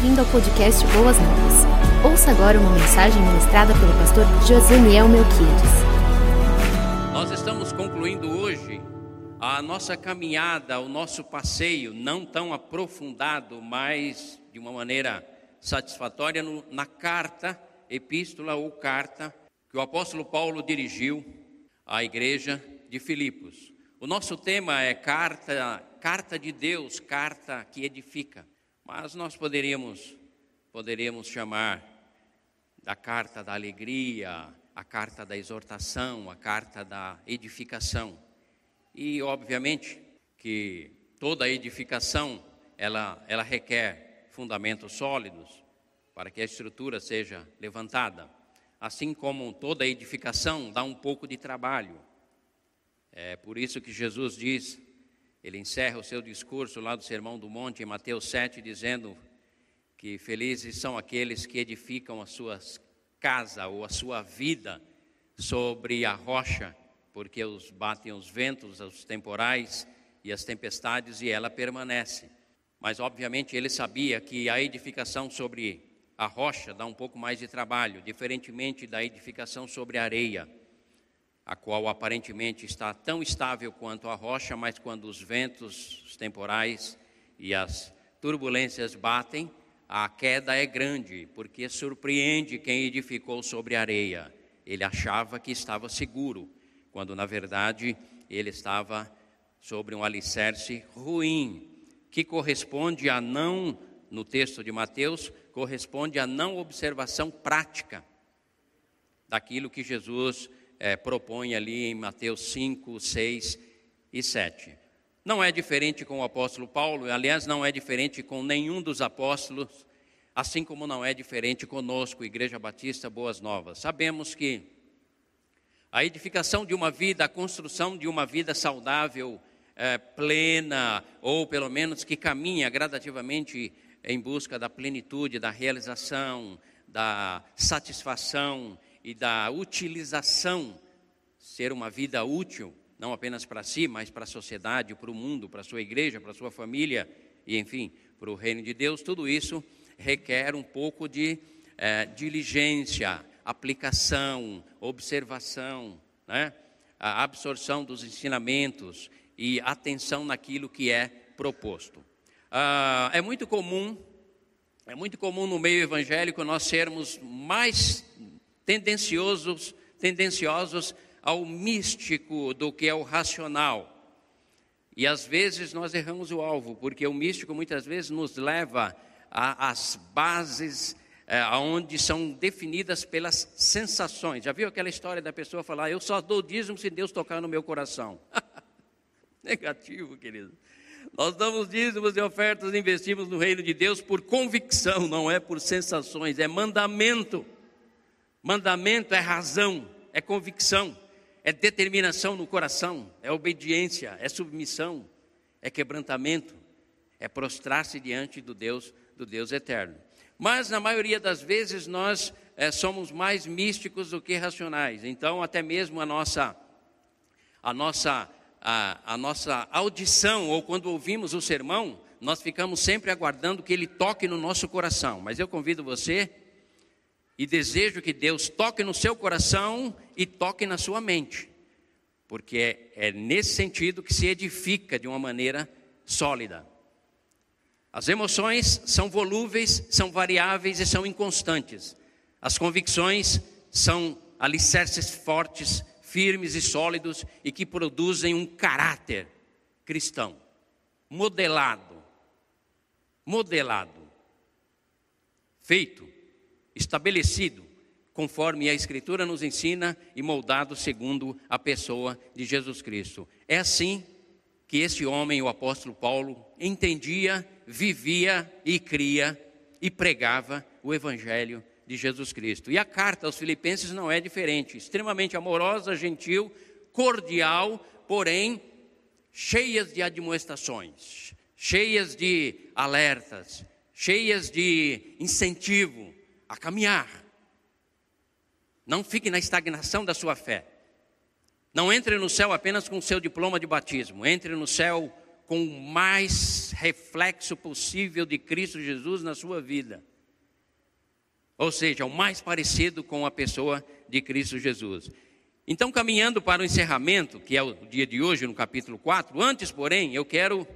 bem-vindo ao podcast Boas Novas. Ouça agora uma mensagem ministrada pelo pastor Joseniel Melquiades. Nós estamos concluindo hoje a nossa caminhada, o nosso passeio, não tão aprofundado, mas de uma maneira satisfatória, no, na carta, epístola ou carta que o apóstolo Paulo dirigiu à igreja de Filipos. O nosso tema é carta, carta de Deus, carta que edifica. Mas nós poderíamos, poderíamos chamar da carta da alegria, a carta da exortação, a carta da edificação. E obviamente que toda edificação ela, ela requer fundamentos sólidos para que a estrutura seja levantada. Assim como toda edificação dá um pouco de trabalho. É por isso que Jesus diz ele encerra o seu discurso lá do Sermão do Monte, em Mateus 7, dizendo que felizes são aqueles que edificam as suas casas ou a sua vida sobre a rocha, porque os batem os ventos, os temporais e as tempestades e ela permanece. Mas obviamente ele sabia que a edificação sobre a rocha dá um pouco mais de trabalho, diferentemente da edificação sobre a areia a qual aparentemente está tão estável quanto a rocha, mas quando os ventos os temporais e as turbulências batem, a queda é grande, porque surpreende quem edificou sobre areia. Ele achava que estava seguro, quando na verdade ele estava sobre um alicerce ruim, que corresponde a não, no texto de Mateus, corresponde a não observação prática daquilo que Jesus é, propõe ali em Mateus 5, 6 e 7. Não é diferente com o apóstolo Paulo, aliás, não é diferente com nenhum dos apóstolos, assim como não é diferente conosco, Igreja Batista Boas Novas. Sabemos que a edificação de uma vida, a construção de uma vida saudável, é, plena, ou pelo menos que caminha gradativamente em busca da plenitude, da realização, da satisfação e da utilização, ser uma vida útil, não apenas para si, mas para a sociedade, para o mundo, para a sua igreja, para a sua família e, enfim, para o reino de Deus, tudo isso requer um pouco de é, diligência, aplicação, observação, né? a absorção dos ensinamentos e atenção naquilo que é proposto. Ah, é muito comum, é muito comum no meio evangélico nós sermos mais tendenciosos, tendenciosos ao místico do que ao racional. E às vezes nós erramos o alvo, porque o místico muitas vezes nos leva às bases é, onde são definidas pelas sensações. Já viu aquela história da pessoa falar, eu só dou dízimo se Deus tocar no meu coração? Negativo, querido. Nós damos dízimos e ofertas, investimos no reino de Deus por convicção, não é por sensações, é mandamento. Mandamento é razão, é convicção, é determinação no coração, é obediência, é submissão, é quebrantamento, é prostrar-se diante do Deus, do Deus eterno. Mas na maioria das vezes nós é, somos mais místicos do que racionais. Então até mesmo a nossa a nossa a, a nossa audição ou quando ouvimos o sermão, nós ficamos sempre aguardando que ele toque no nosso coração. Mas eu convido você e desejo que Deus toque no seu coração e toque na sua mente, porque é, é nesse sentido que se edifica de uma maneira sólida. As emoções são volúveis, são variáveis e são inconstantes. As convicções são alicerces fortes, firmes e sólidos e que produzem um caráter cristão, modelado, modelado, feito estabelecido conforme a Escritura nos ensina e moldado segundo a pessoa de Jesus Cristo. É assim que esse homem, o apóstolo Paulo, entendia, vivia e cria e pregava o Evangelho de Jesus Cristo. E a carta aos Filipenses não é diferente, extremamente amorosa, gentil, cordial, porém cheias de admoestações, cheias de alertas, cheias de incentivo, a caminhar. Não fique na estagnação da sua fé. Não entre no céu apenas com o seu diploma de batismo. Entre no céu com o mais reflexo possível de Cristo Jesus na sua vida. Ou seja, o mais parecido com a pessoa de Cristo Jesus. Então, caminhando para o encerramento, que é o dia de hoje, no capítulo 4, antes, porém, eu quero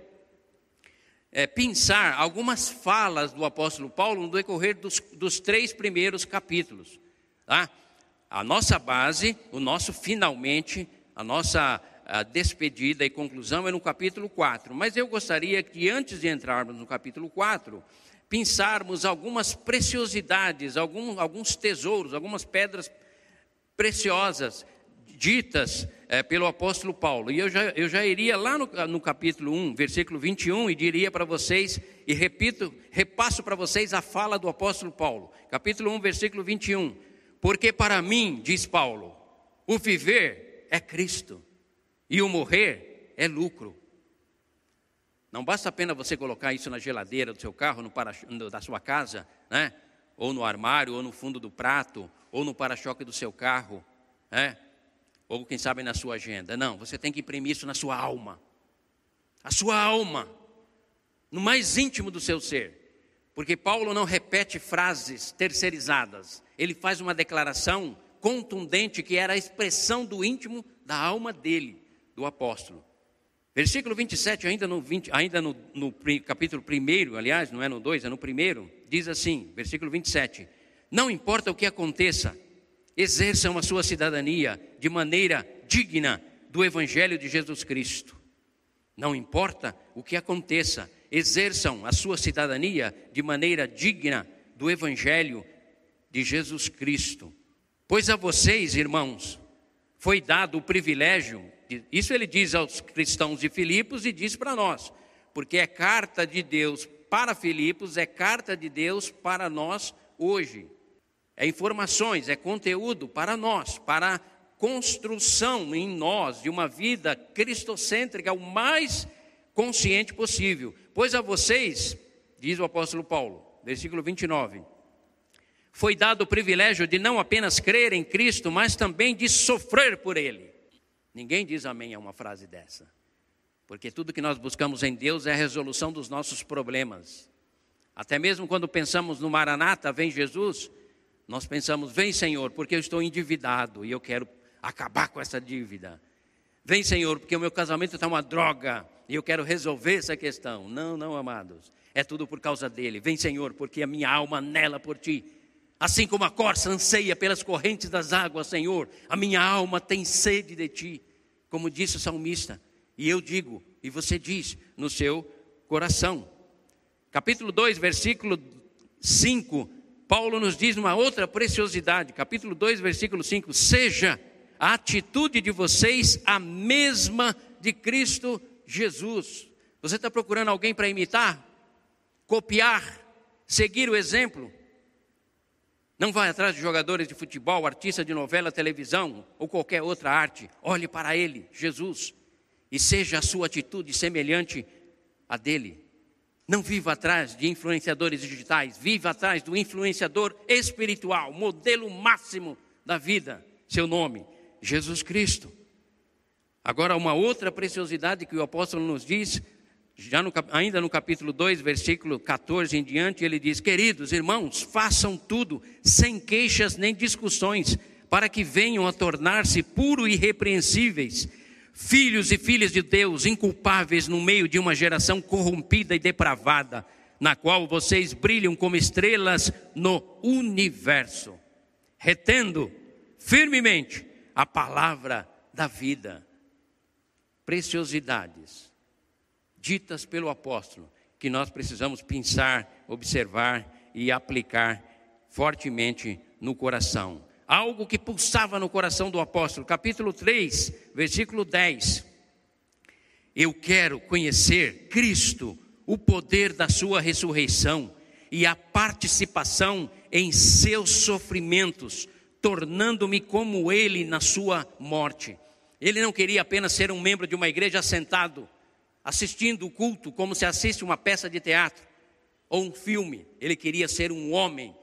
é, pensar algumas falas do apóstolo Paulo no decorrer dos, dos três primeiros capítulos. Tá? A nossa base, o nosso finalmente, a nossa a despedida e conclusão é no capítulo 4. Mas eu gostaria que antes de entrarmos no capítulo 4, pensarmos algumas preciosidades, algum, alguns tesouros, algumas pedras preciosas ditas é, pelo apóstolo Paulo. E eu já, eu já iria lá no, no capítulo 1, versículo 21, e diria para vocês, e repito, repasso para vocês a fala do apóstolo Paulo. Capítulo 1, versículo 21. Porque para mim, diz Paulo, o viver é Cristo, e o morrer é lucro. Não basta apenas você colocar isso na geladeira do seu carro, no para, da sua casa, né? ou no armário, ou no fundo do prato, ou no para-choque do seu carro, né? Ou quem sabe na sua agenda. Não, você tem que imprimir isso na sua alma. A sua alma, no mais íntimo do seu ser. Porque Paulo não repete frases terceirizadas, ele faz uma declaração contundente que era a expressão do íntimo da alma dele, do apóstolo. Versículo 27, ainda no, 20, ainda no, no capítulo 1, aliás, não é no 2, é no primeiro, diz assim, versículo 27, não importa o que aconteça, exerçam a sua cidadania de maneira digna do Evangelho de Jesus Cristo. Não importa o que aconteça, exerçam a sua cidadania de maneira digna do Evangelho de Jesus Cristo. Pois a vocês, irmãos, foi dado o privilégio, isso ele diz aos cristãos de Filipos e diz para nós, porque é carta de Deus para Filipos, é carta de Deus para nós hoje é informações, é conteúdo para nós, para a construção em nós de uma vida cristocêntrica o mais consciente possível. Pois a vocês, diz o apóstolo Paulo, versículo 29, foi dado o privilégio de não apenas crer em Cristo, mas também de sofrer por Ele. Ninguém diz amém a uma frase dessa, porque tudo que nós buscamos em Deus é a resolução dos nossos problemas. Até mesmo quando pensamos no Maranata, vem Jesus, nós pensamos, vem Senhor, porque eu estou endividado e eu quero acabar com essa dívida. Vem Senhor, porque o meu casamento está uma droga e eu quero resolver essa questão. Não, não, amados. É tudo por causa dele. Vem Senhor, porque a minha alma anela por ti. Assim como a corça anseia pelas correntes das águas, Senhor, a minha alma tem sede de ti. Como disse o salmista. E eu digo, e você diz no seu coração. Capítulo 2, versículo 5 Paulo nos diz uma outra preciosidade, capítulo 2, versículo 5: Seja a atitude de vocês a mesma de Cristo Jesus. Você está procurando alguém para imitar, copiar, seguir o exemplo? Não vai atrás de jogadores de futebol, artista de novela, televisão ou qualquer outra arte. Olhe para ele, Jesus, e seja a sua atitude semelhante à dele. Não viva atrás de influenciadores digitais, viva atrás do influenciador espiritual, modelo máximo da vida, seu nome, Jesus Cristo. Agora, uma outra preciosidade que o apóstolo nos diz, já no, ainda no capítulo 2, versículo 14 em diante, ele diz: Queridos irmãos, façam tudo sem queixas nem discussões, para que venham a tornar-se puros e irrepreensíveis filhos e filhas de Deus, inculpáveis no meio de uma geração corrompida e depravada, na qual vocês brilham como estrelas no universo, retendo firmemente a palavra da vida. Preciosidades ditas pelo apóstolo que nós precisamos pensar, observar e aplicar fortemente no coração algo que pulsava no coração do apóstolo. Capítulo 3, versículo 10. Eu quero conhecer Cristo, o poder da sua ressurreição e a participação em seus sofrimentos, tornando-me como ele na sua morte. Ele não queria apenas ser um membro de uma igreja sentado, assistindo o culto como se assiste uma peça de teatro ou um filme. Ele queria ser um homem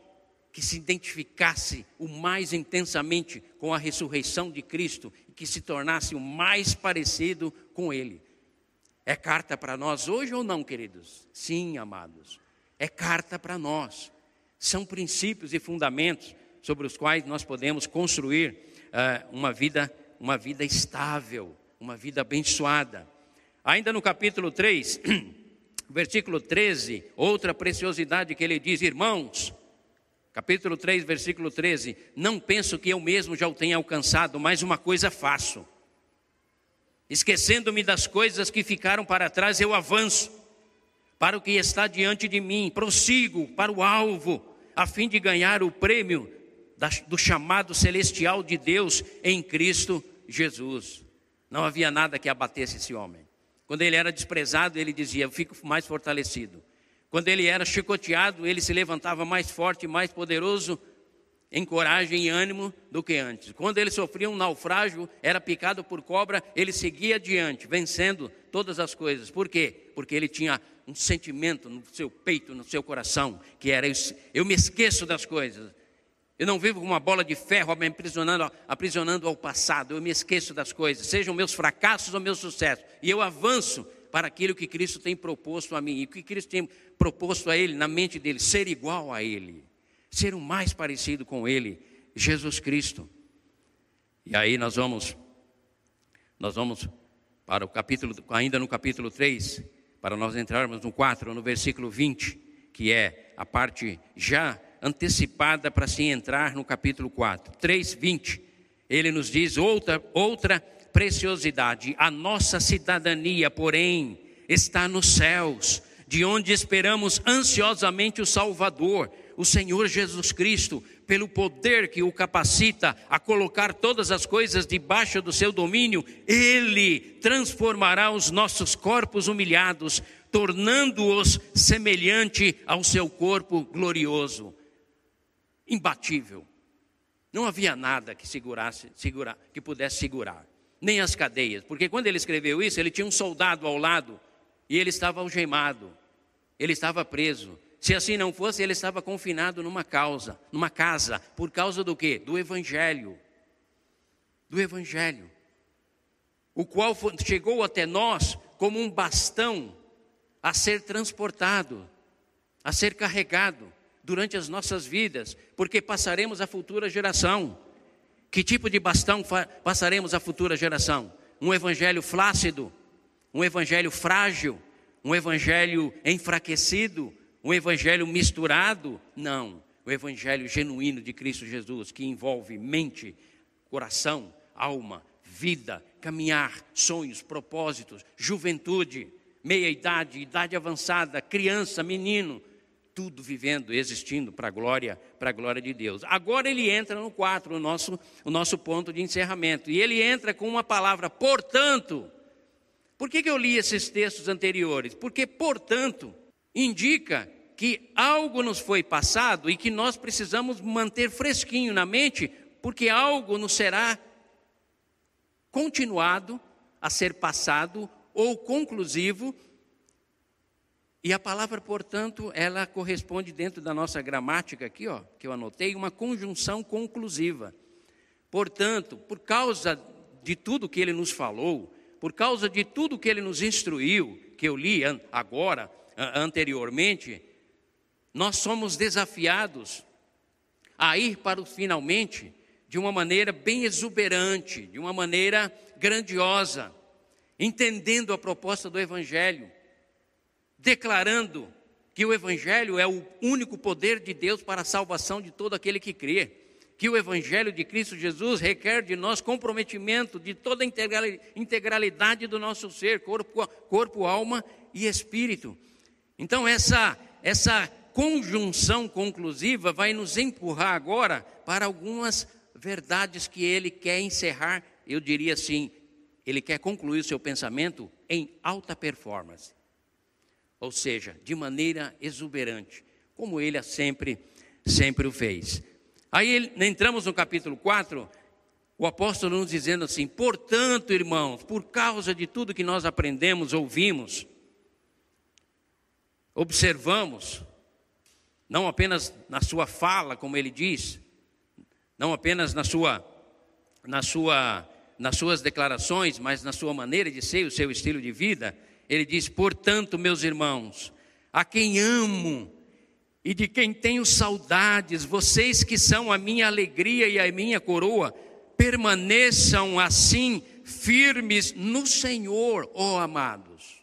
que se identificasse o mais intensamente com a ressurreição de Cristo e que se tornasse o mais parecido com Ele. É carta para nós hoje ou não, queridos? Sim, amados. É carta para nós. São princípios e fundamentos sobre os quais nós podemos construir uh, uma vida, uma vida estável, uma vida abençoada. Ainda no capítulo 3, versículo 13, outra preciosidade que ele diz: Irmãos, capítulo 3, versículo 13: Não penso que eu mesmo já o tenha alcançado, mas uma coisa faço. Esquecendo-me das coisas que ficaram para trás, eu avanço para o que está diante de mim, prossigo para o alvo, a fim de ganhar o prêmio do chamado celestial de Deus em Cristo Jesus. Não havia nada que abatesse esse homem. Quando ele era desprezado, ele dizia: Eu fico mais fortalecido. Quando ele era chicoteado, ele se levantava mais forte, mais poderoso em coragem e ânimo do que antes. Quando ele sofria um naufrágio, era picado por cobra, ele seguia adiante, vencendo todas as coisas. Por quê? Porque ele tinha um sentimento no seu peito, no seu coração, que era: eu me esqueço das coisas. Eu não vivo com uma bola de ferro me aprisionando, aprisionando ao passado. Eu me esqueço das coisas, sejam meus fracassos ou meus sucessos. E eu avanço para aquilo que Cristo tem proposto a mim. E o que Cristo tem proposto a ele, na mente dele, ser igual a ele. Ser o mais parecido com ele, Jesus Cristo. E aí nós vamos, nós vamos para o capítulo, ainda no capítulo 3, para nós entrarmos no 4, no versículo 20, que é a parte já antecipada para se entrar no capítulo 4. 3:20. Ele nos diz outra outra preciosidade. A nossa cidadania, porém, está nos céus, de onde esperamos ansiosamente o Salvador, o Senhor Jesus Cristo, pelo poder que o capacita a colocar todas as coisas debaixo do seu domínio, ele transformará os nossos corpos humilhados, tornando-os semelhante ao seu corpo glorioso imbatível. Não havia nada que segurasse, segurar, que pudesse segurar, nem as cadeias, porque quando ele escreveu isso, ele tinha um soldado ao lado e ele estava algemado, ele estava preso. Se assim não fosse, ele estava confinado numa causa, numa casa, por causa do quê? Do evangelho. Do evangelho. O qual chegou até nós como um bastão a ser transportado, a ser carregado durante as nossas vidas, porque passaremos à futura geração. Que tipo de bastão passaremos à futura geração? Um evangelho flácido, um evangelho frágil, um evangelho enfraquecido, um evangelho misturado? Não. O evangelho genuíno de Cristo Jesus, que envolve mente, coração, alma, vida, caminhar, sonhos, propósitos, juventude, meia-idade, idade avançada, criança, menino, tudo vivendo, existindo para a glória, para a glória de Deus. Agora ele entra no 4, o nosso, o nosso ponto de encerramento. E ele entra com uma palavra, portanto. Por que, que eu li esses textos anteriores? Porque, portanto, indica que algo nos foi passado e que nós precisamos manter fresquinho na mente, porque algo nos será continuado a ser passado ou conclusivo e a palavra, portanto, ela corresponde dentro da nossa gramática aqui, ó, que eu anotei, uma conjunção conclusiva. Portanto, por causa de tudo que ele nos falou, por causa de tudo que ele nos instruiu, que eu li agora, anteriormente, nós somos desafiados a ir para o finalmente de uma maneira bem exuberante, de uma maneira grandiosa, entendendo a proposta do Evangelho declarando que o Evangelho é o único poder de Deus para a salvação de todo aquele que crê. Que o Evangelho de Cristo Jesus requer de nós comprometimento de toda a integralidade do nosso ser, corpo, corpo alma e espírito. Então, essa, essa conjunção conclusiva vai nos empurrar agora para algumas verdades que ele quer encerrar, eu diria assim, ele quer concluir o seu pensamento em alta performance ou seja, de maneira exuberante, como ele sempre, sempre o fez. Aí entramos no capítulo 4, o apóstolo nos dizendo assim: portanto, irmãos, por causa de tudo que nós aprendemos, ouvimos, observamos, não apenas na sua fala, como ele diz, não apenas na sua, na sua, nas suas declarações, mas na sua maneira de ser, o seu estilo de vida, Ele diz: Portanto, meus irmãos, a quem amo e de quem tenho saudades, vocês que são a minha alegria e a minha coroa, permaneçam assim firmes no Senhor, ó amados.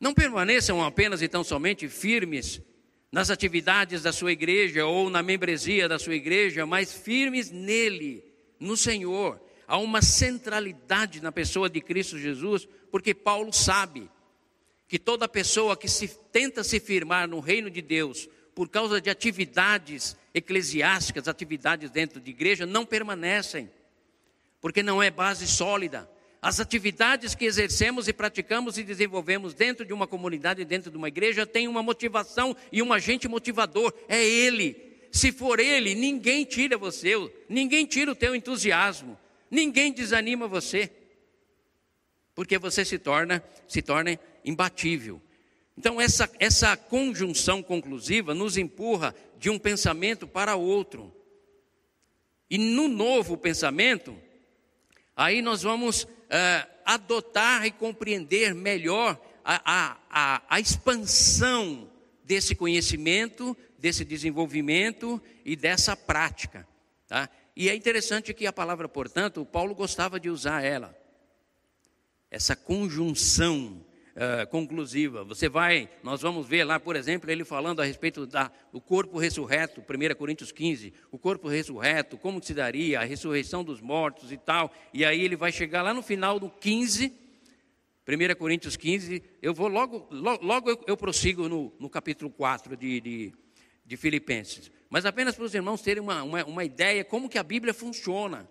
Não permaneçam apenas e tão somente firmes nas atividades da sua igreja ou na membresia da sua igreja, mas firmes nele, no Senhor. Há uma centralidade na pessoa de Cristo Jesus, porque Paulo sabe que toda pessoa que se tenta se firmar no reino de Deus por causa de atividades eclesiásticas, atividades dentro de igreja, não permanecem, porque não é base sólida. As atividades que exercemos e praticamos e desenvolvemos dentro de uma comunidade, dentro de uma igreja, têm uma motivação e um agente motivador, é Ele. Se for Ele, ninguém tira você, ninguém tira o teu entusiasmo, ninguém desanima você, porque você se torna, se torna imbatível. Então, essa, essa conjunção conclusiva nos empurra de um pensamento para outro. E no novo pensamento, aí nós vamos uh, adotar e compreender melhor a, a, a, a expansão desse conhecimento, desse desenvolvimento e dessa prática. Tá? E é interessante que a palavra, portanto, o Paulo gostava de usar ela, essa conjunção uh, conclusiva. Você vai, nós vamos ver lá, por exemplo, ele falando a respeito do corpo ressurreto, 1 Coríntios 15, o corpo ressurreto, como se daria, a ressurreição dos mortos e tal. E aí ele vai chegar lá no final do 15, 1 Coríntios 15, eu vou logo, logo, logo eu, eu, prossigo no, no capítulo 4 de, de, de, Filipenses. Mas apenas para os irmãos terem uma, uma, uma ideia como que a Bíblia funciona.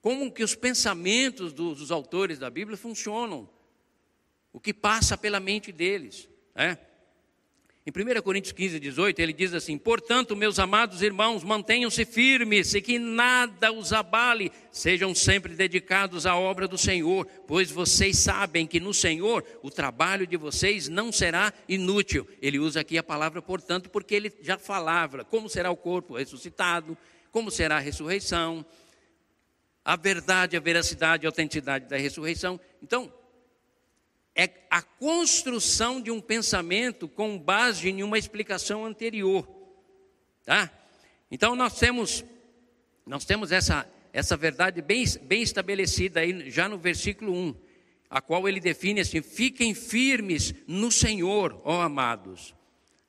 Como que os pensamentos dos, dos autores da Bíblia funcionam o que passa pela mente deles. Né? Em 1 Coríntios 15, 18, ele diz assim: Portanto, meus amados irmãos, mantenham-se firmes e que nada os abale, sejam sempre dedicados à obra do Senhor, pois vocês sabem que no Senhor o trabalho de vocês não será inútil. Ele usa aqui a palavra portanto, porque ele já falava como será o corpo ressuscitado, como será a ressurreição, a verdade, a veracidade, a autenticidade da ressurreição. Então, é a construção de um pensamento com base em uma explicação anterior, tá? Então nós temos nós temos essa essa verdade bem, bem estabelecida aí já no versículo 1, a qual ele define assim: fiquem firmes no Senhor, ó amados.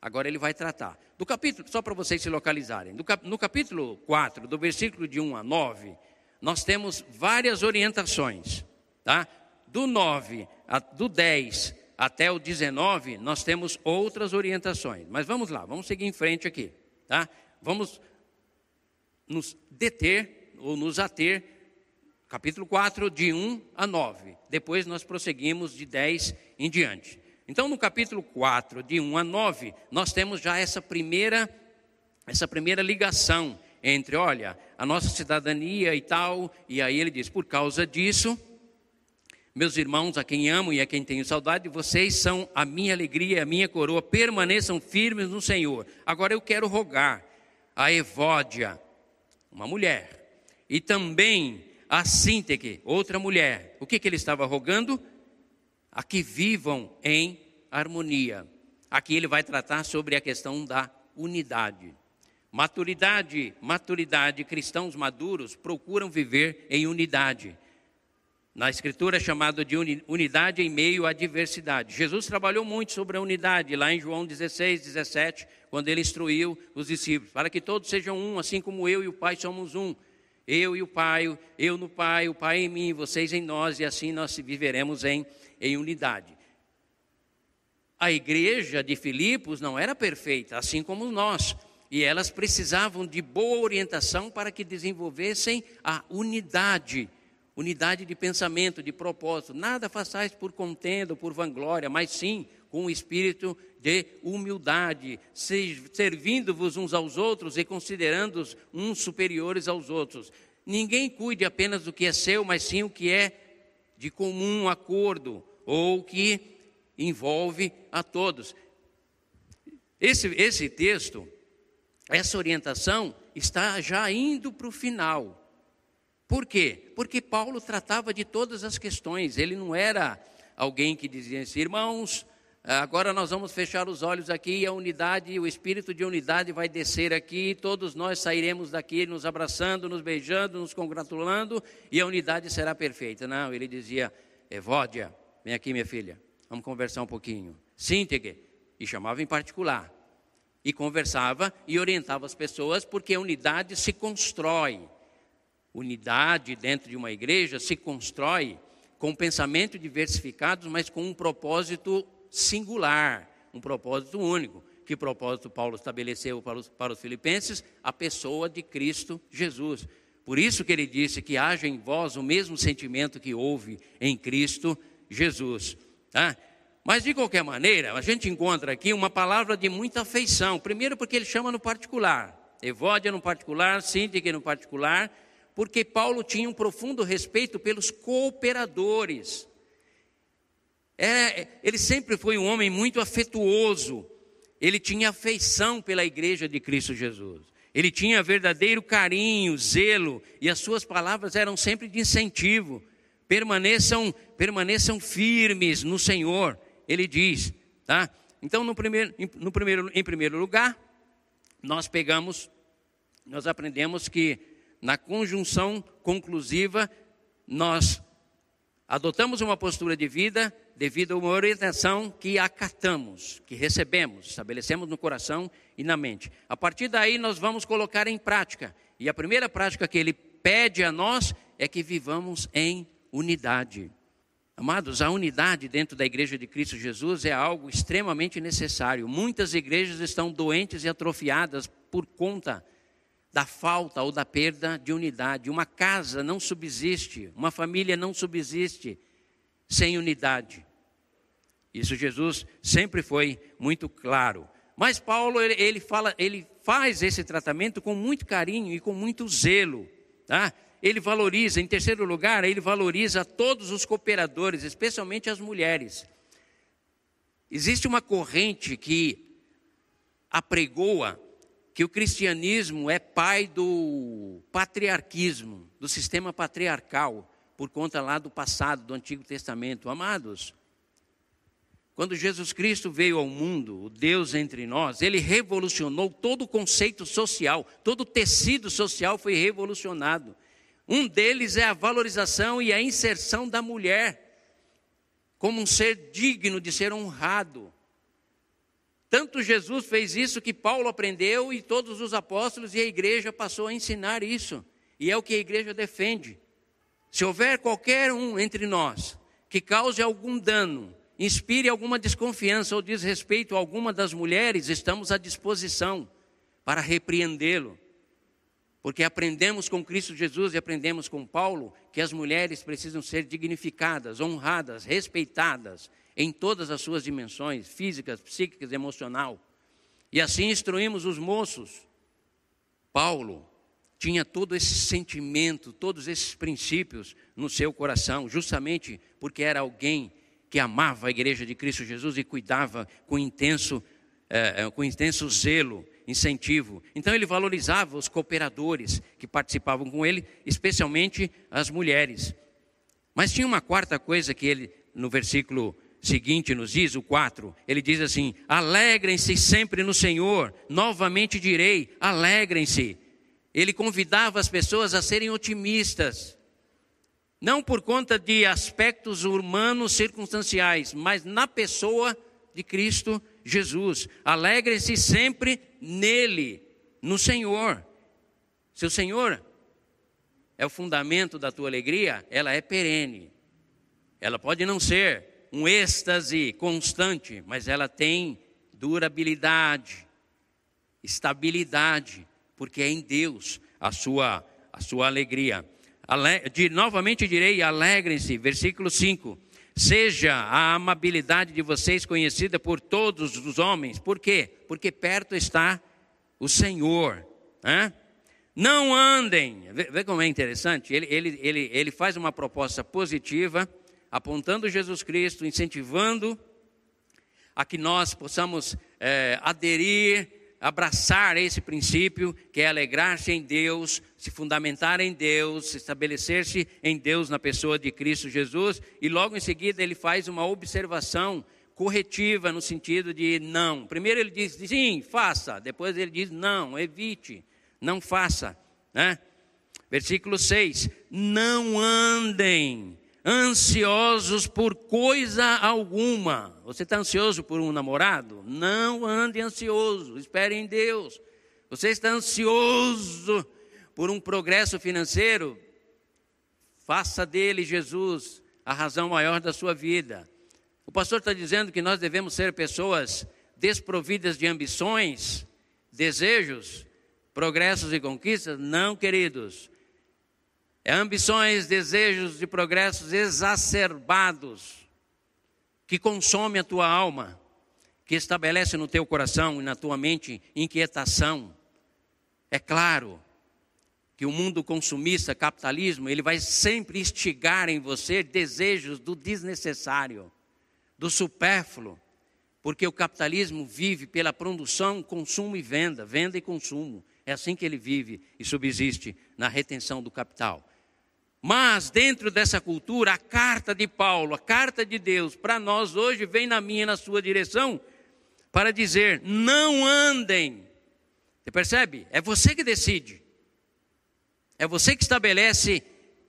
Agora ele vai tratar. Do capítulo, só para vocês se localizarem, no capítulo 4, do versículo de 1 a 9, nós temos várias orientações, tá? Do 9 do 10 até o 19, nós temos outras orientações. Mas vamos lá, vamos seguir em frente aqui, tá? Vamos nos deter ou nos ater, capítulo 4, de 1 a 9. Depois nós prosseguimos de 10 em diante. Então, no capítulo 4, de 1 a 9, nós temos já essa primeira, essa primeira ligação entre, olha, a nossa cidadania e tal, e aí ele diz, por causa disso, meus irmãos, a quem amo e a quem tenho saudade, vocês são a minha alegria e a minha coroa, permaneçam firmes no Senhor. Agora eu quero rogar a Evódia, uma mulher, e também a Sinteque, outra mulher. O que, que ele estava rogando? A que vivam em harmonia. Aqui ele vai tratar sobre a questão da unidade. Maturidade, maturidade, cristãos maduros procuram viver em unidade. Na Escritura é chamado de unidade em meio à diversidade. Jesus trabalhou muito sobre a unidade, lá em João 16, 17, quando ele instruiu os discípulos, para que todos sejam um, assim como eu e o Pai somos um. Eu e o Pai, eu no Pai, o Pai em mim, vocês em nós, e assim nós viveremos em, em unidade. A igreja de Filipos não era perfeita, assim como nós, e elas precisavam de boa orientação para que desenvolvessem a unidade unidade de pensamento, de propósito. Nada façais por contenda, por vanglória, mas sim com o espírito de humildade, servindo-vos uns aos outros e considerando-os uns superiores aos outros. Ninguém cuide apenas do que é seu, mas sim o que é de comum acordo ou que envolve a todos. Esse, esse texto, essa orientação, está já indo para o final. Por quê? Porque Paulo tratava de todas as questões, ele não era alguém que dizia assim: irmãos, agora nós vamos fechar os olhos aqui e a unidade, o espírito de unidade vai descer aqui, todos nós sairemos daqui nos abraçando, nos beijando, nos congratulando e a unidade será perfeita. Não, ele dizia: Evódia, vem aqui, minha filha, vamos conversar um pouquinho. Síntegue, e chamava em particular. E conversava e orientava as pessoas, porque a unidade se constrói. Unidade dentro de uma igreja se constrói com pensamento diversificados, mas com um propósito singular, um propósito único. Que propósito Paulo estabeleceu para os, para os filipenses? A pessoa de Cristo Jesus. Por isso que ele disse que haja em vós o mesmo sentimento que houve em Cristo Jesus. Tá? Mas de qualquer maneira, a gente encontra aqui uma palavra de muita afeição. Primeiro, porque ele chama no particular, Evódia no particular, Síndica no particular, porque Paulo tinha um profundo respeito pelos cooperadores. É, ele sempre foi um homem muito afetuoso. Ele tinha afeição pela igreja de Cristo Jesus. Ele tinha verdadeiro carinho, zelo, e as suas palavras eram sempre de incentivo. Permaneçam, permaneçam firmes no Senhor ele diz, tá? Então, no primeiro, no primeiro, em primeiro lugar, nós pegamos, nós aprendemos que na conjunção conclusiva, nós adotamos uma postura de vida devido a uma orientação que acatamos, que recebemos, estabelecemos no coração e na mente. A partir daí, nós vamos colocar em prática. E a primeira prática que ele pede a nós é que vivamos em unidade. Amados, a unidade dentro da igreja de Cristo Jesus é algo extremamente necessário. Muitas igrejas estão doentes e atrofiadas por conta da falta ou da perda de unidade. Uma casa não subsiste, uma família não subsiste sem unidade. Isso Jesus sempre foi muito claro. Mas Paulo ele, fala, ele faz esse tratamento com muito carinho e com muito zelo, tá? ele valoriza, em terceiro lugar, ele valoriza todos os cooperadores, especialmente as mulheres. Existe uma corrente que apregoa que o cristianismo é pai do patriarquismo, do sistema patriarcal, por conta lá do passado, do Antigo Testamento. Amados, quando Jesus Cristo veio ao mundo, o Deus entre nós, ele revolucionou todo o conceito social, todo o tecido social foi revolucionado. Um deles é a valorização e a inserção da mulher como um ser digno de ser honrado. Tanto Jesus fez isso que Paulo aprendeu e todos os apóstolos e a igreja passou a ensinar isso. E é o que a igreja defende. Se houver qualquer um entre nós que cause algum dano, inspire alguma desconfiança ou desrespeito a alguma das mulheres, estamos à disposição para repreendê-lo. Porque aprendemos com Cristo Jesus e aprendemos com Paulo que as mulheres precisam ser dignificadas, honradas, respeitadas em todas as suas dimensões físicas, psíquicas, emocional. E assim instruímos os moços. Paulo tinha todo esse sentimento, todos esses princípios no seu coração, justamente porque era alguém que amava a igreja de Cristo Jesus e cuidava com intenso, eh, com intenso zelo incentivo. Então ele valorizava os cooperadores que participavam com ele, especialmente as mulheres. Mas tinha uma quarta coisa que ele, no versículo seguinte, nos diz, o 4, ele diz assim: Alegrem-se sempre no Senhor, novamente direi, alegrem-se. Ele convidava as pessoas a serem otimistas, não por conta de aspectos humanos circunstanciais, mas na pessoa de Cristo Jesus. Alegre-se sempre nele, no Senhor. Se o Senhor é o fundamento da tua alegria, ela é perene. Ela pode não ser um êxtase constante, mas ela tem durabilidade, estabilidade, porque é em Deus a sua, a sua alegria. Ale, de, novamente direi: alegrem-se, versículo 5 Seja a amabilidade de vocês conhecida por todos os homens. Por quê? Porque perto está o Senhor. Né? Não andem. Vê, como é interessante? Ele, ele, ele, ele faz uma proposta positiva, apontando Jesus Cristo, incentivando a que nós possamos é, aderir abraçar esse princípio, que é alegrar-se em Deus, se fundamentar em Deus, estabelecer-se em Deus na pessoa de Cristo Jesus, e logo em seguida ele faz uma observação corretiva no sentido de não. Primeiro ele diz sim, faça, depois ele diz não, evite, não faça, né? Versículo 6: Não andem ansiosos por coisa alguma. Você está ansioso por um namorado? Não ande ansioso, espere em Deus. Você está ansioso por um progresso financeiro? Faça dele, Jesus, a razão maior da sua vida. O pastor está dizendo que nós devemos ser pessoas desprovidas de ambições, desejos, progressos e conquistas? Não, queridos. É ambições, desejos de progressos exacerbados que consome a tua alma, que estabelece no teu coração e na tua mente inquietação. É claro que o mundo consumista, capitalismo, ele vai sempre instigar em você desejos do desnecessário, do supérfluo, porque o capitalismo vive pela produção, consumo e venda, venda e consumo. É assim que ele vive e subsiste na retenção do capital. Mas dentro dessa cultura, a carta de Paulo, a carta de Deus para nós hoje vem na minha e na sua direção para dizer: não andem. Você percebe? É você que decide. É você que estabelece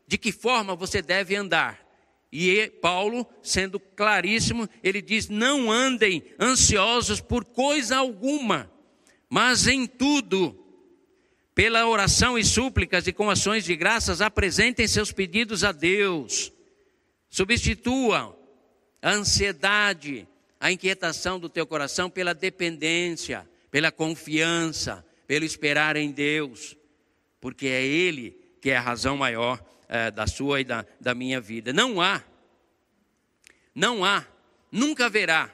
de que forma você deve andar. E Paulo, sendo claríssimo, ele diz: não andem ansiosos por coisa alguma, mas em tudo pela oração e súplicas e com ações de graças, apresentem seus pedidos a Deus. Substitua a ansiedade, a inquietação do teu coração pela dependência, pela confiança, pelo esperar em Deus, porque é Ele que é a razão maior é, da sua e da, da minha vida. Não há, não há, nunca haverá,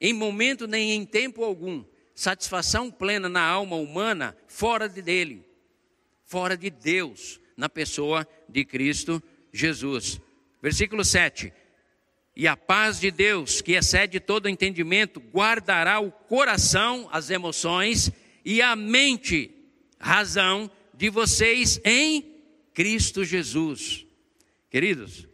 em momento nem em tempo algum, satisfação plena na alma humana fora de dele, fora de Deus, na pessoa de Cristo Jesus. Versículo 7. E a paz de Deus, que excede todo entendimento, guardará o coração, as emoções e a mente, razão de vocês em Cristo Jesus. Queridos,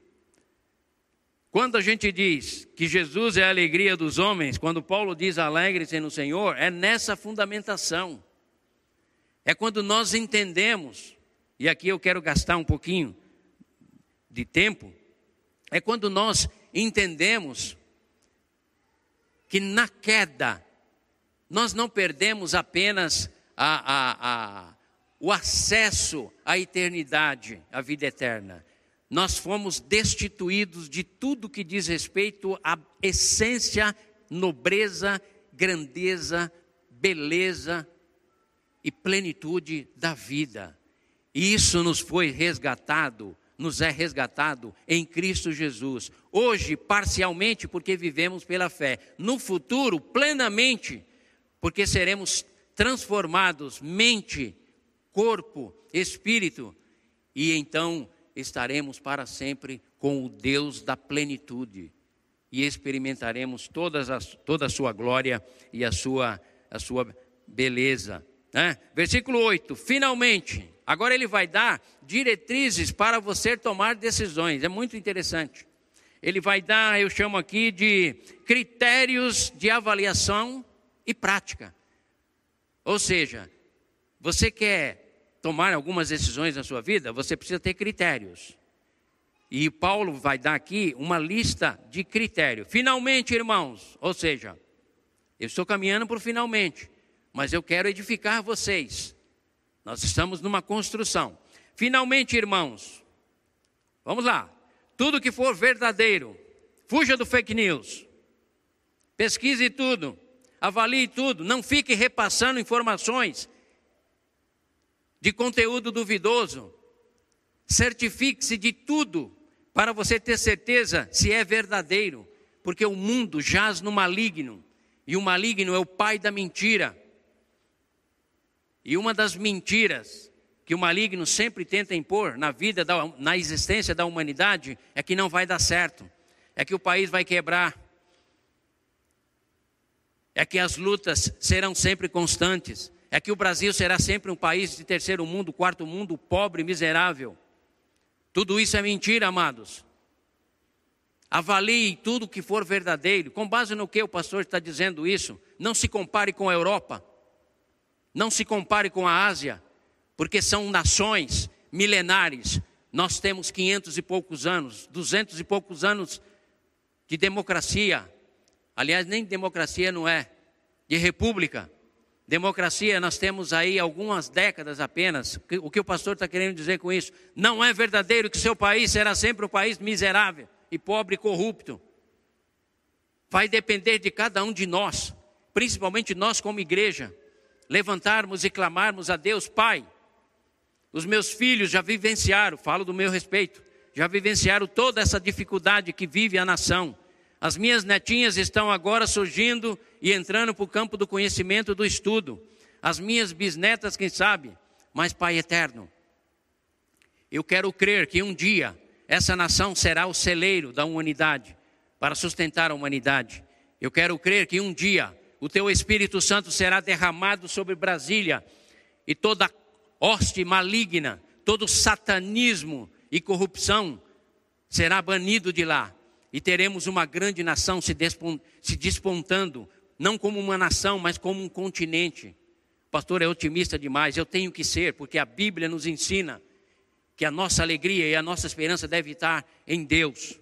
quando a gente diz que Jesus é a alegria dos homens, quando Paulo diz alegre-se no Senhor, é nessa fundamentação. É quando nós entendemos, e aqui eu quero gastar um pouquinho de tempo, é quando nós entendemos que na queda nós não perdemos apenas a, a, a, o acesso à eternidade, à vida eterna nós fomos destituídos de tudo que diz respeito à essência, nobreza, grandeza, beleza e plenitude da vida. E isso nos foi resgatado, nos é resgatado em Cristo Jesus. Hoje, parcialmente, porque vivemos pela fé. No futuro, plenamente, porque seremos transformados mente, corpo, espírito. E então estaremos para sempre com o Deus da plenitude e experimentaremos todas as, toda a sua glória e a sua, a sua beleza. Né? Versículo 8: finalmente, agora ele vai dar diretrizes para você tomar decisões, é muito interessante. Ele vai dar, eu chamo aqui de critérios de avaliação e prática. Ou seja, você quer tomar algumas decisões na sua vida, você precisa ter critérios. E Paulo vai dar aqui uma lista de critérios. Finalmente, irmãos, ou seja, eu estou caminhando por finalmente, mas eu quero edificar vocês. Nós estamos numa construção. Finalmente, irmãos, vamos lá. Tudo que for verdadeiro, fuja do fake news. Pesquise tudo, avalie tudo, não fique repassando informações de conteúdo duvidoso. Certifique-se de tudo para você ter certeza se é verdadeiro, porque o mundo jaz no maligno, e o maligno é o pai da mentira. E uma das mentiras que o maligno sempre tenta impor na vida, da, na existência da humanidade, é que não vai dar certo, é que o país vai quebrar, é que as lutas serão sempre constantes, é que o Brasil será sempre um país de terceiro mundo, quarto mundo, pobre, miserável. Tudo isso é mentira, amados. Avalie tudo que for verdadeiro. Com base no que o pastor está dizendo isso, não se compare com a Europa, não se compare com a Ásia, porque são nações milenares. Nós temos quinhentos e poucos anos, duzentos e poucos anos de democracia. Aliás, nem democracia não é, de república. Democracia, nós temos aí algumas décadas apenas. O que o pastor está querendo dizer com isso? Não é verdadeiro que seu país será sempre um país miserável e pobre e corrupto. Vai depender de cada um de nós, principalmente nós como igreja, levantarmos e clamarmos a Deus, Pai. Os meus filhos já vivenciaram, falo do meu respeito, já vivenciaram toda essa dificuldade que vive a nação. As minhas netinhas estão agora surgindo e entrando para o campo do conhecimento do estudo. As minhas bisnetas, quem sabe? Mas, Pai eterno, eu quero crer que um dia essa nação será o celeiro da humanidade para sustentar a humanidade. Eu quero crer que um dia o teu Espírito Santo será derramado sobre Brasília e toda hoste maligna, todo satanismo e corrupção será banido de lá e teremos uma grande nação se, se despontando, não como uma nação, mas como um continente. O pastor é otimista demais, eu tenho que ser, porque a Bíblia nos ensina que a nossa alegria e a nossa esperança deve estar em Deus.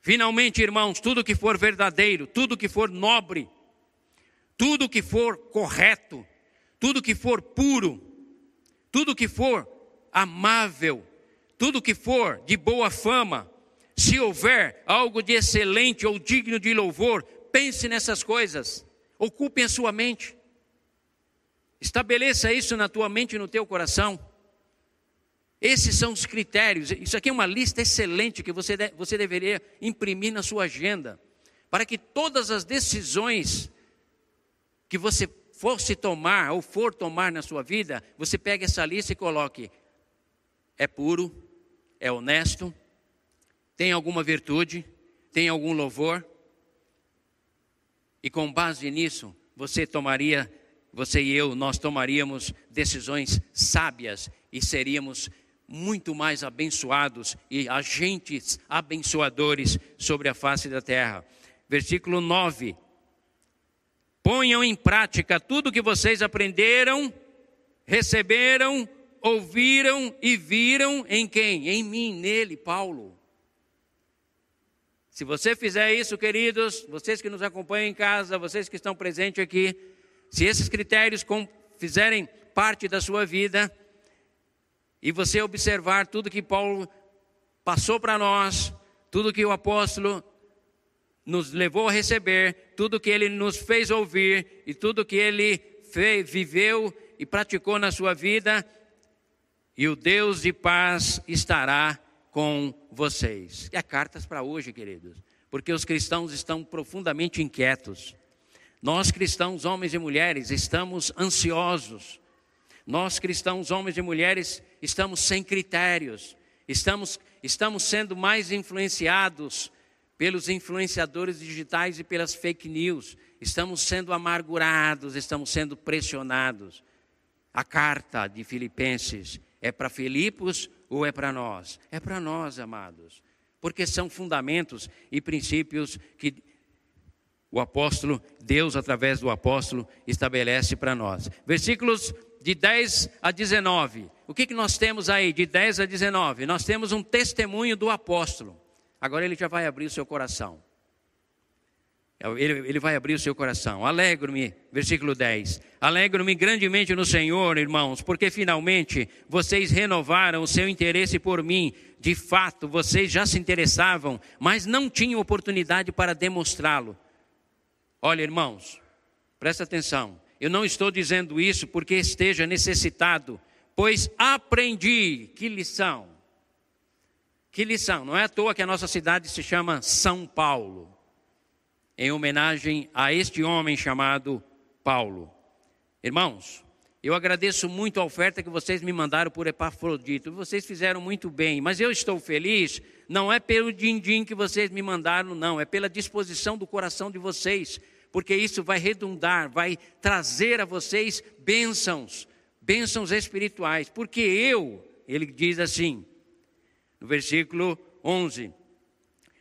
Finalmente, irmãos, tudo que for verdadeiro, tudo que for nobre, tudo que for correto, tudo que for puro, tudo que for amável, tudo que for de boa fama, se houver algo de excelente ou digno de louvor, pense nessas coisas, ocupem a sua mente, estabeleça isso na tua mente e no teu coração. Esses são os critérios. Isso aqui é uma lista excelente que você, de, você deveria imprimir na sua agenda, para que todas as decisões que você fosse tomar ou for tomar na sua vida, você pegue essa lista e coloque: é puro, é honesto, tem alguma virtude, tem algum louvor. E com base nisso, você tomaria, você e eu, nós tomaríamos decisões sábias e seríamos muito mais abençoados e agentes abençoadores sobre a face da terra. Versículo 9. Ponham em prática tudo que vocês aprenderam, receberam, ouviram e viram em quem? Em mim, nele, Paulo. Se você fizer isso, queridos, vocês que nos acompanham em casa, vocês que estão presentes aqui, se esses critérios fizerem parte da sua vida, e você observar tudo que Paulo passou para nós, tudo que o apóstolo nos levou a receber, tudo que ele nos fez ouvir e tudo que ele fez, viveu e praticou na sua vida, e o Deus de paz estará com vocês. É cartas para hoje, queridos, porque os cristãos estão profundamente inquietos. Nós cristãos, homens e mulheres, estamos ansiosos nós cristãos, homens e mulheres, estamos sem critérios, estamos, estamos sendo mais influenciados pelos influenciadores digitais e pelas fake news, estamos sendo amargurados, estamos sendo pressionados. A carta de Filipenses é para Filipos ou é para nós? É para nós, amados, porque são fundamentos e princípios que o apóstolo, Deus através do apóstolo, estabelece para nós. Versículos de 10 a 19. O que, que nós temos aí de 10 a 19? Nós temos um testemunho do apóstolo. Agora ele já vai abrir o seu coração. Ele, ele vai abrir o seu coração. Alegro-me, versículo 10. Alegro-me grandemente no Senhor, irmãos, porque finalmente vocês renovaram o seu interesse por mim. De fato, vocês já se interessavam, mas não tinham oportunidade para demonstrá-lo. Olha, irmãos, presta atenção. Eu não estou dizendo isso porque esteja necessitado, pois aprendi. Que lição! Que lição! Não é à toa que a nossa cidade se chama São Paulo, em homenagem a este homem chamado Paulo. Irmãos, eu agradeço muito a oferta que vocês me mandaram por Epafrodito. Vocês fizeram muito bem, mas eu estou feliz, não é pelo din-din que vocês me mandaram, não, é pela disposição do coração de vocês porque isso vai redundar, vai trazer a vocês bênçãos, bênçãos espirituais. Porque eu, ele diz assim, no versículo 11: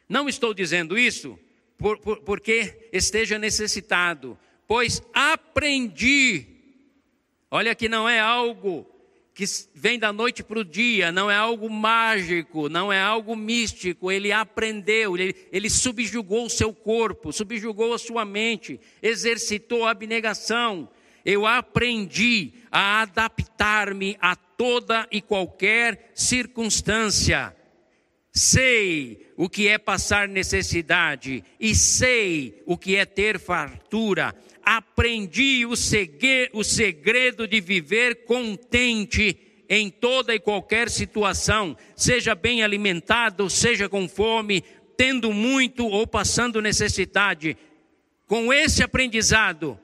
Não estou dizendo isso por, por, porque esteja necessitado, pois aprendi. Olha que não é algo que vem da noite para o dia, não é algo mágico, não é algo místico, ele aprendeu, ele, ele subjugou o seu corpo, subjugou a sua mente, exercitou a abnegação. Eu aprendi a adaptar-me a toda e qualquer circunstância. Sei o que é passar necessidade e sei o que é ter fartura. Aprendi o segredo de viver contente em toda e qualquer situação, seja bem alimentado, seja com fome, tendo muito ou passando necessidade. Com esse aprendizado,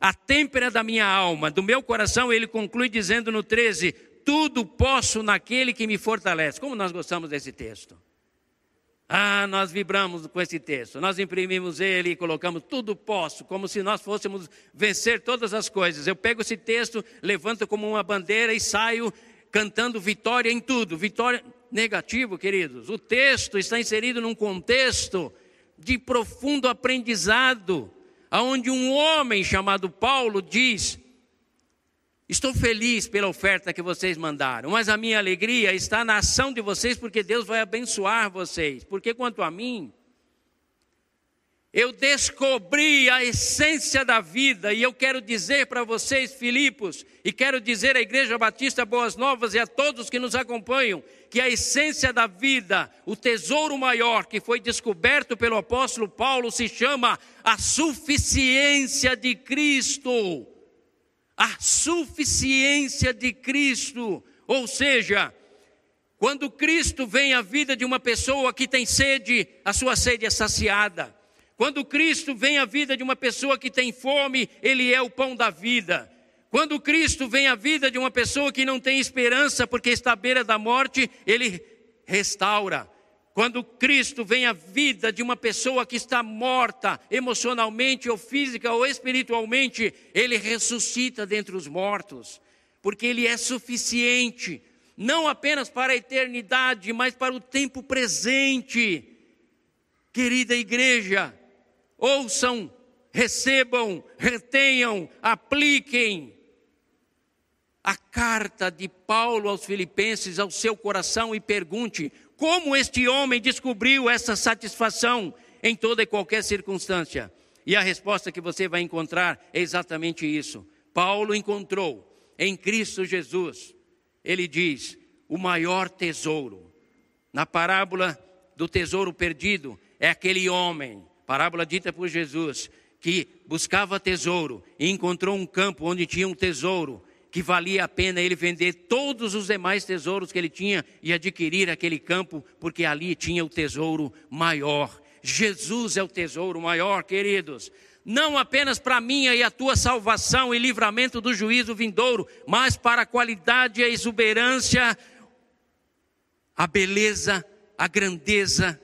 a têmpera da minha alma, do meu coração, ele conclui dizendo no 13: tudo posso naquele que me fortalece. Como nós gostamos desse texto. Ah, nós vibramos com esse texto. Nós imprimimos ele e colocamos tudo posso, como se nós fôssemos vencer todas as coisas. Eu pego esse texto, levanto como uma bandeira e saio cantando vitória em tudo. Vitória negativo, queridos. O texto está inserido num contexto de profundo aprendizado, aonde um homem chamado Paulo diz: Estou feliz pela oferta que vocês mandaram, mas a minha alegria está na ação de vocês, porque Deus vai abençoar vocês. Porque quanto a mim, eu descobri a essência da vida, e eu quero dizer para vocês, Filipos, e quero dizer à Igreja Batista Boas Novas e a todos que nos acompanham, que a essência da vida, o tesouro maior que foi descoberto pelo apóstolo Paulo, se chama a suficiência de Cristo a suficiência de Cristo. Ou seja, quando Cristo vem à vida de uma pessoa que tem sede, a sua sede é saciada. Quando Cristo vem à vida de uma pessoa que tem fome, Ele é o pão da vida. Quando Cristo vem à vida de uma pessoa que não tem esperança porque está à beira da morte, Ele restaura. Quando Cristo vem à vida de uma pessoa que está morta, emocionalmente ou física ou espiritualmente, ele ressuscita dentre os mortos, porque ele é suficiente, não apenas para a eternidade, mas para o tempo presente. Querida igreja, ouçam, recebam, retenham, apliquem a carta de Paulo aos Filipenses ao seu coração e pergunte: como este homem descobriu essa satisfação em toda e qualquer circunstância? E a resposta que você vai encontrar é exatamente isso. Paulo encontrou em Cristo Jesus, ele diz, o maior tesouro. Na parábola do tesouro perdido, é aquele homem, parábola dita por Jesus, que buscava tesouro e encontrou um campo onde tinha um tesouro que valia a pena ele vender todos os demais tesouros que ele tinha e adquirir aquele campo, porque ali tinha o tesouro maior. Jesus é o tesouro maior, queridos. Não apenas para minha e a tua salvação e livramento do juízo vindouro, mas para a qualidade e a exuberância, a beleza, a grandeza,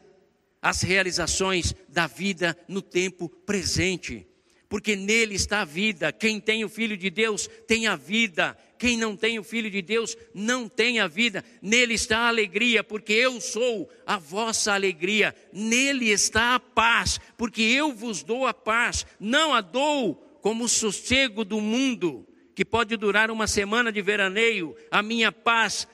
as realizações da vida no tempo presente porque nele está a vida. Quem tem o Filho de Deus tem a vida. Quem não tem o Filho de Deus não tem a vida. Nele está a alegria, porque eu sou a vossa alegria. Nele está a paz, porque eu vos dou a paz. Não a dou como o sossego do mundo, que pode durar uma semana de veraneio. A minha paz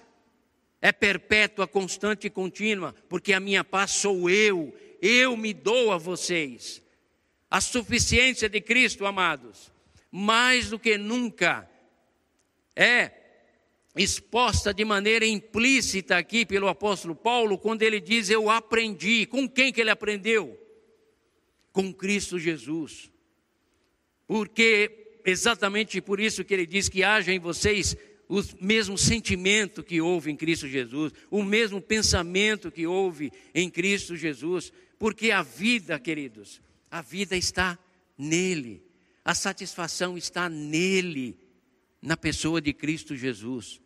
é perpétua, constante e contínua, porque a minha paz sou eu. Eu me dou a vocês. A suficiência de Cristo, amados, mais do que nunca é exposta de maneira implícita aqui pelo apóstolo Paulo, quando ele diz: Eu aprendi. Com quem que ele aprendeu? Com Cristo Jesus. Porque exatamente por isso que ele diz que haja em vocês o mesmo sentimento que houve em Cristo Jesus, o mesmo pensamento que houve em Cristo Jesus, porque a vida, queridos, a vida está nele. A satisfação está nele, na pessoa de Cristo Jesus.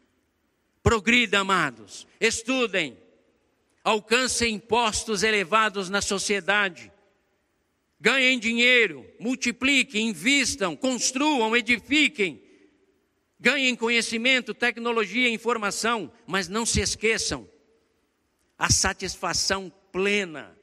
Progrida, amados, estudem, alcancem postos elevados na sociedade, Ganhem dinheiro, multipliquem, invistam, construam, edifiquem. Ganhem conhecimento, tecnologia, informação, mas não se esqueçam a satisfação plena,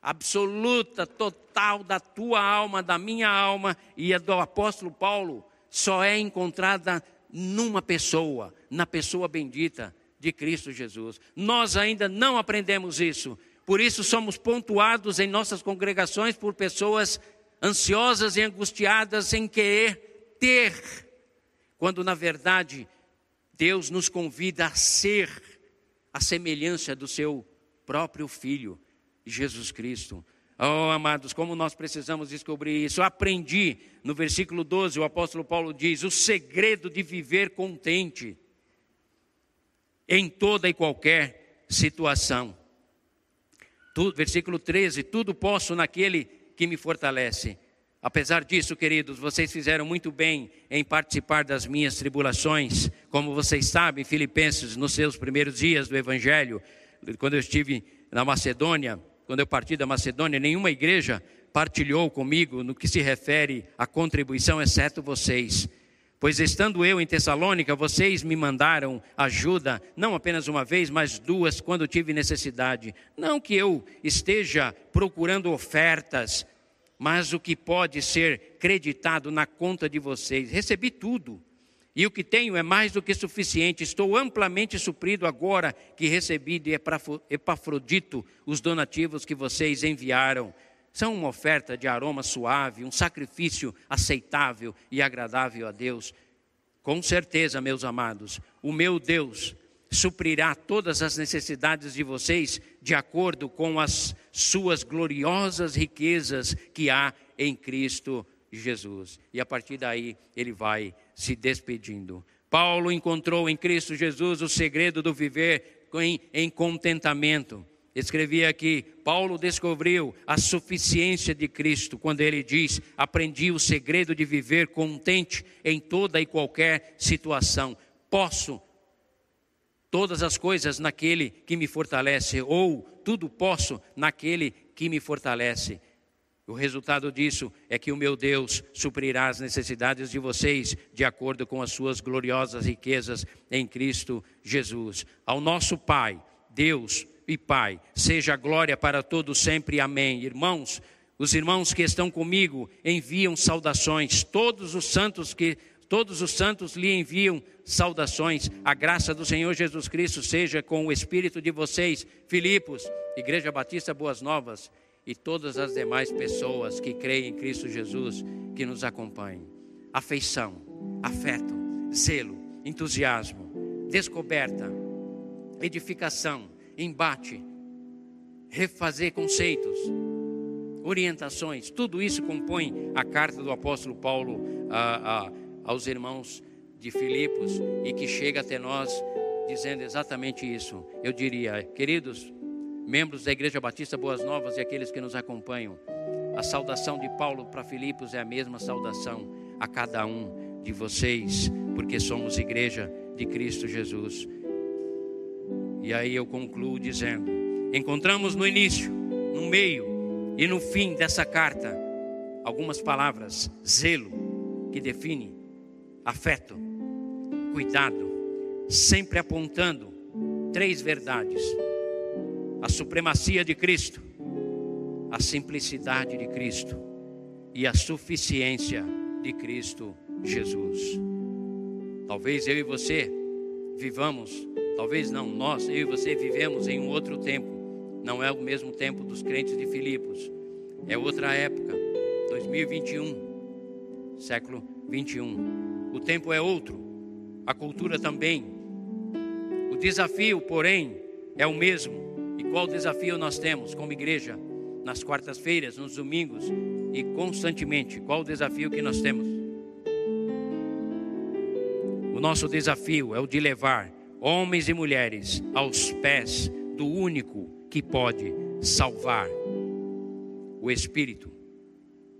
absoluta, total da tua alma, da minha alma e a do apóstolo Paulo só é encontrada numa pessoa, na pessoa bendita de Cristo Jesus. Nós ainda não aprendemos isso, por isso somos pontuados em nossas congregações por pessoas ansiosas e angustiadas em querer ter, quando na verdade Deus nos convida a ser a semelhança do seu próprio Filho, Jesus Cristo. Oh, amados, como nós precisamos descobrir isso. Aprendi no versículo 12, o apóstolo Paulo diz: o segredo de viver contente em toda e qualquer situação. Tu, versículo 13: tudo posso naquele que me fortalece. Apesar disso, queridos, vocês fizeram muito bem em participar das minhas tribulações. Como vocês sabem, Filipenses, nos seus primeiros dias do Evangelho, quando eu estive na Macedônia, quando eu parti da Macedônia, nenhuma igreja partilhou comigo no que se refere à contribuição, exceto vocês. Pois estando eu em Tessalônica, vocês me mandaram ajuda, não apenas uma vez, mas duas, quando tive necessidade. Não que eu esteja procurando ofertas, mas o que pode ser creditado na conta de vocês. Recebi tudo e o que tenho é mais do que suficiente. Estou amplamente suprido agora que recebi de Epafrodito os donativos que vocês enviaram. São uma oferta de aroma suave, um sacrifício aceitável e agradável a Deus. Com certeza, meus amados, o meu Deus suprirá todas as necessidades de vocês de acordo com as suas gloriosas riquezas que há em Cristo Jesus. E a partir daí ele vai se despedindo. Paulo encontrou em Cristo Jesus o segredo do viver em, em contentamento. Escrevia aqui: Paulo descobriu a suficiência de Cristo quando ele diz: Aprendi o segredo de viver contente em toda e qualquer situação. Posso todas as coisas naquele que me fortalece, ou tudo posso naquele que me fortalece. O resultado disso é que o meu Deus suprirá as necessidades de vocês de acordo com as suas gloriosas riquezas em Cristo Jesus. Ao nosso Pai, Deus e Pai, seja glória para todos sempre. Amém. Irmãos, os irmãos que estão comigo enviam saudações. Todos os santos que todos os santos lhe enviam saudações. A graça do Senhor Jesus Cristo seja com o espírito de vocês. Filipos, Igreja Batista Boas Novas e todas as demais pessoas que creem em Cristo Jesus que nos acompanhem. Afeição, afeto, zelo, entusiasmo, descoberta, edificação, embate, refazer conceitos, orientações, tudo isso compõe a carta do apóstolo Paulo a, a, aos irmãos de Filipos e que chega até nós dizendo exatamente isso. Eu diria, queridos, membros da Igreja Batista Boas Novas e aqueles que nos acompanham. A saudação de Paulo para Filipos é a mesma saudação a cada um de vocês, porque somos igreja de Cristo Jesus. E aí eu concluo dizendo: encontramos no início, no meio e no fim dessa carta algumas palavras: zelo, que define afeto, cuidado, sempre apontando três verdades a supremacia de Cristo, a simplicidade de Cristo e a suficiência de Cristo Jesus. Talvez eu e você vivamos, talvez não, nós, eu e você vivemos em um outro tempo. Não é o mesmo tempo dos crentes de Filipos. É outra época, 2021, século 21. O tempo é outro, a cultura também. O desafio, porém, é o mesmo e qual desafio nós temos como igreja nas quartas-feiras, nos domingos e constantemente? Qual o desafio que nós temos? O nosso desafio é o de levar homens e mulheres aos pés do único que pode salvar o espírito,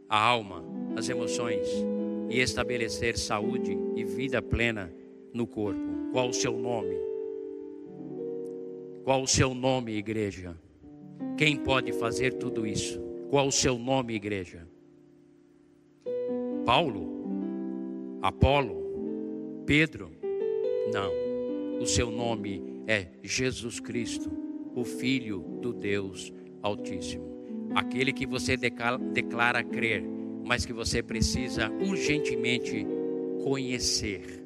a alma, as emoções e estabelecer saúde e vida plena no corpo. Qual o seu nome? Qual o seu nome, igreja? Quem pode fazer tudo isso? Qual o seu nome, igreja? Paulo? Apolo? Pedro? Não. O seu nome é Jesus Cristo, o Filho do Deus Altíssimo. Aquele que você declara crer, mas que você precisa urgentemente conhecer.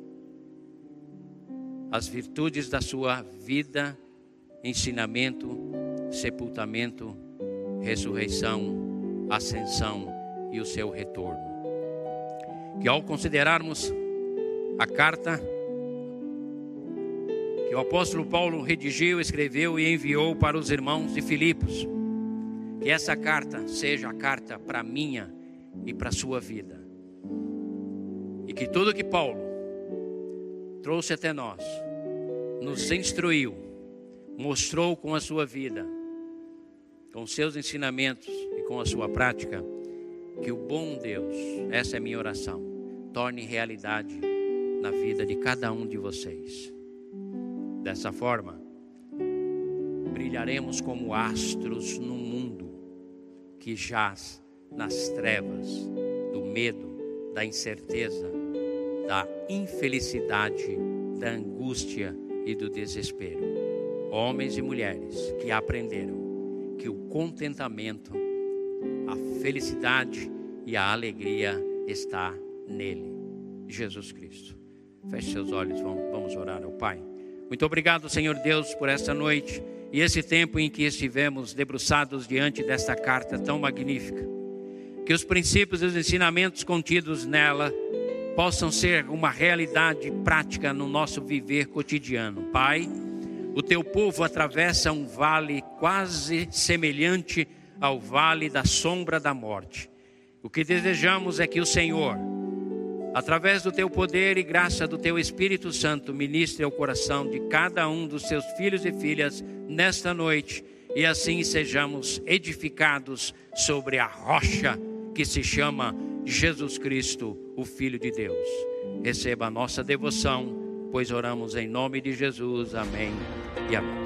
As virtudes da sua vida, ensinamento, sepultamento, ressurreição, ascensão e o seu retorno. Que ao considerarmos a carta que o apóstolo Paulo redigiu, escreveu e enviou para os irmãos de Filipos, que essa carta seja a carta para minha e para a sua vida. E que tudo que Paulo trouxe até nós, nos instruiu, mostrou com a sua vida, com seus ensinamentos e com a sua prática, que o bom Deus, essa é a minha oração, torne realidade na vida de cada um de vocês. Dessa forma, brilharemos como astros no mundo que jaz nas trevas do medo, da incerteza, da infelicidade, da angústia e do desespero. Homens e mulheres que aprenderam que o contentamento, a felicidade e a alegria está nele, Jesus Cristo. Feche seus olhos, vamos orar ao Pai. Muito obrigado, Senhor Deus, por esta noite e esse tempo em que estivemos debruçados diante desta carta tão magnífica. Que os princípios e os ensinamentos contidos nela possam ser uma realidade prática no nosso viver cotidiano. Pai, o teu povo atravessa um vale quase semelhante ao vale da sombra da morte. O que desejamos é que o Senhor, através do teu poder e graça do teu Espírito Santo, ministre ao coração de cada um dos seus filhos e filhas nesta noite e assim sejamos edificados sobre a rocha que se chama Jesus Cristo, o Filho de Deus. Receba a nossa devoção pois oramos em nome de Jesus. Amém e amém.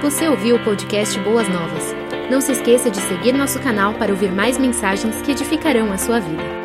Você ouviu o podcast Boas Novas? Não se esqueça de seguir nosso canal para ouvir mais mensagens que edificarão a sua vida.